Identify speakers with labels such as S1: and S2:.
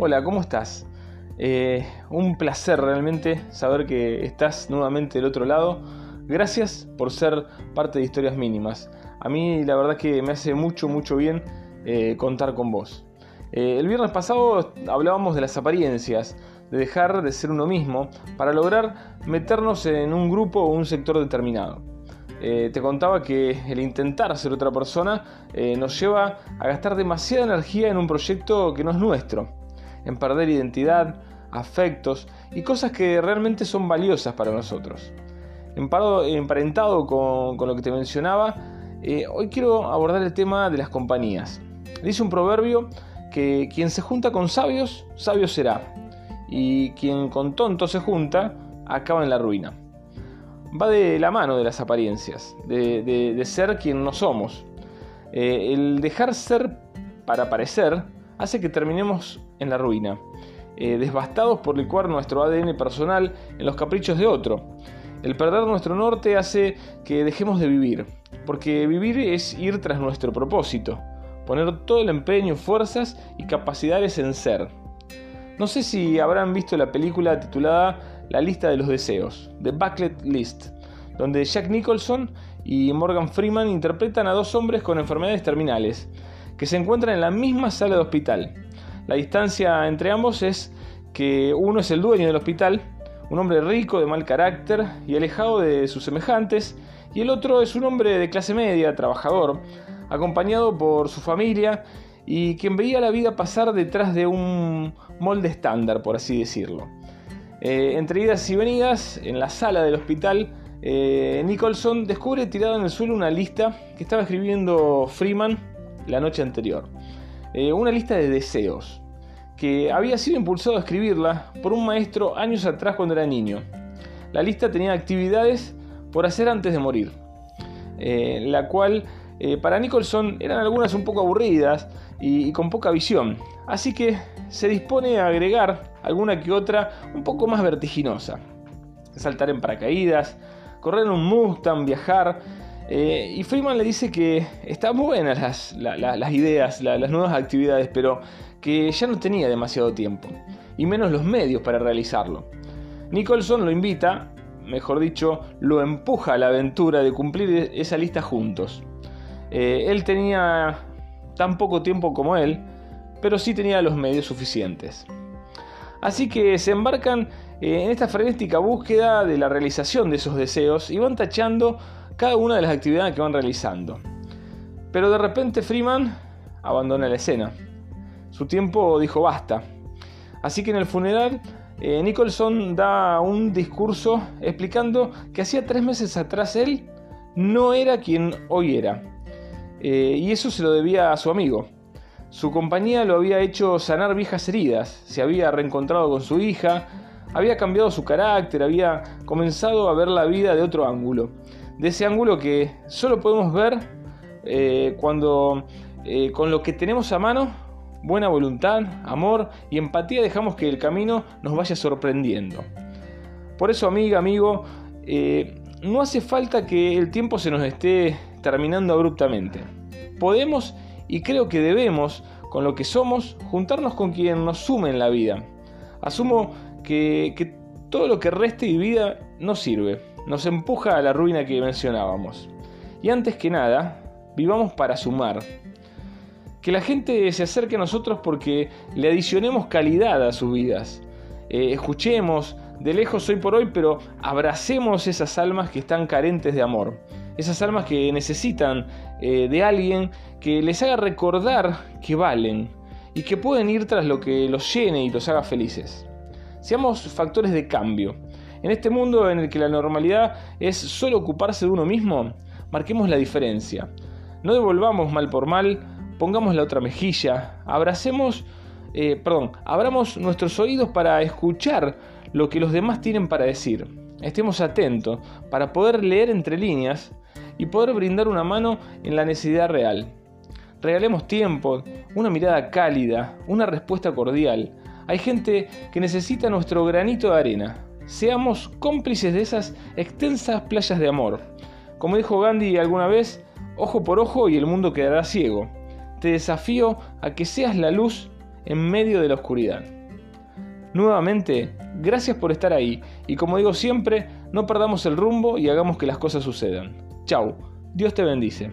S1: Hola, ¿cómo estás? Eh, un placer realmente saber que estás nuevamente del otro lado. Gracias por ser parte de Historias Mínimas. A mí la verdad que me hace mucho, mucho bien eh, contar con vos. Eh, el viernes pasado hablábamos de las apariencias, de dejar de ser uno mismo para lograr meternos en un grupo o un sector determinado. te contaba que el intentar ser otra persona nos lleva a gastar demasiada energía en un proyecto que no es nuestro en perder identidad, afectos y cosas que realmente son valiosas para nosotros. Emparentado con, lo que te mencionaba, eh, hoy quiero abordar el tema de las compañías. Dice un proverbio que quien se junta con sabios, sabio será, y quien con tontos se junta, acaba en la ruina. Va de la mano de las apariencias, de, ser quien no somos. Eh, el dejar ser para parecer hace que terminemos en la ruina, eh, desbastados por licuar nuestro ADN personal en los caprichos de otro. El perder nuestro norte hace que dejemos de vivir, porque vivir es ir tras nuestro propósito, poner todo el empeño, fuerzas y capacidades en ser. No sé si habrán visto la película titulada La lista de los deseos, The Bucket List, donde Jack Nicholson y Morgan Freeman interpretan a dos hombres con enfermedades terminales, que se encuentran en la misma sala de hospital. La distancia entre ambos es que uno es el dueño del hospital, un hombre rico, de mal carácter y alejado de sus semejantes, y el otro es un hombre de clase media, trabajador, acompañado por su familia y quien veía la vida pasar detrás de un molde estándar, por así decirlo. Eh, entre idas y venidas, en la sala del hospital, eh, Nicholson descubre tirado en el suelo una lista que estaba escribiendo Freeman la noche anterior. Eh, una lista de deseos, que había sido impulsado a escribirla por un maestro años atrás cuando era niño. La lista tenía actividades por hacer antes de morir, eh, la cual eh, para Nicholson eran algunas un poco aburridas y, con poca visión, así que se dispone a agregar alguna que otra un poco más vertiginosa. Saltar en paracaídas, correr en un Mustang, viajar eh, y Freeman le dice que están buenas las, ideas, las nuevas actividades, pero que ya no tenía demasiado tiempo, y menos los medios para realizarlo. Nicholson lo invita, mejor dicho, lo empuja a la aventura de cumplir esa lista juntos. Eh, él tenía tan poco tiempo como él, pero sí tenía los medios suficientes. Así que se embarcan eh, en esta frenética búsqueda de la realización de esos deseos y van tachando cada una de las actividades que van realizando. Pero de repente Freeman abandona la escena. Su tiempo dijo basta. Así que en el funeral eh, Nicholson da un discurso explicando que hacía tres meses atrás él no era quien hoy era. Eh, y eso se lo debía a su amigo. Su compañía lo había hecho sanar viejas heridas, se había reencontrado con su hija, había cambiado su carácter, había comenzado a ver la vida de otro ángulo de ese ángulo que solo podemos ver eh, cuando eh, con lo que tenemos a mano, buena voluntad, amor y empatía dejamos que el camino nos vaya sorprendiendo. Por eso, amiga, amigo, eh, no hace falta que el tiempo se nos esté terminando abruptamente. Podemos y creo que debemos, con lo que somos, juntarnos con quien nos sume en la vida. Asumo que, que todo lo que reste y vida no sirve nos empuja a la ruina que mencionábamos. Y antes que nada, vivamos para sumar. Que la gente se acerque a nosotros porque le adicionemos calidad a sus vidas. Eh, escuchemos de lejos hoy por hoy, pero abracemos esas almas que están carentes de amor. Esas almas que necesitan eh, de alguien que les haga recordar que valen y que pueden ir tras lo que los llene y los haga felices. Seamos factores de cambio en este mundo en el que la normalidad es solo ocuparse de uno mismo, marquemos la diferencia. No devolvamos mal por mal, pongamos la otra mejilla, abracemos, eh, perdón, abramos nuestros oídos para escuchar lo que los demás tienen para decir. Estemos atentos para poder leer entre líneas y poder brindar una mano en la necesidad real. Regalemos tiempo, una mirada cálida, una respuesta cordial. Hay gente que necesita nuestro granito de arena. Seamos cómplices de esas extensas playas de amor. Como dijo Gandhi alguna vez, ojo por ojo y el mundo quedará ciego. Te desafío a que seas la luz en medio de la oscuridad. Nuevamente, gracias por estar ahí y como digo siempre, no perdamos el rumbo y hagamos que las cosas sucedan. Chau, Dios te bendice.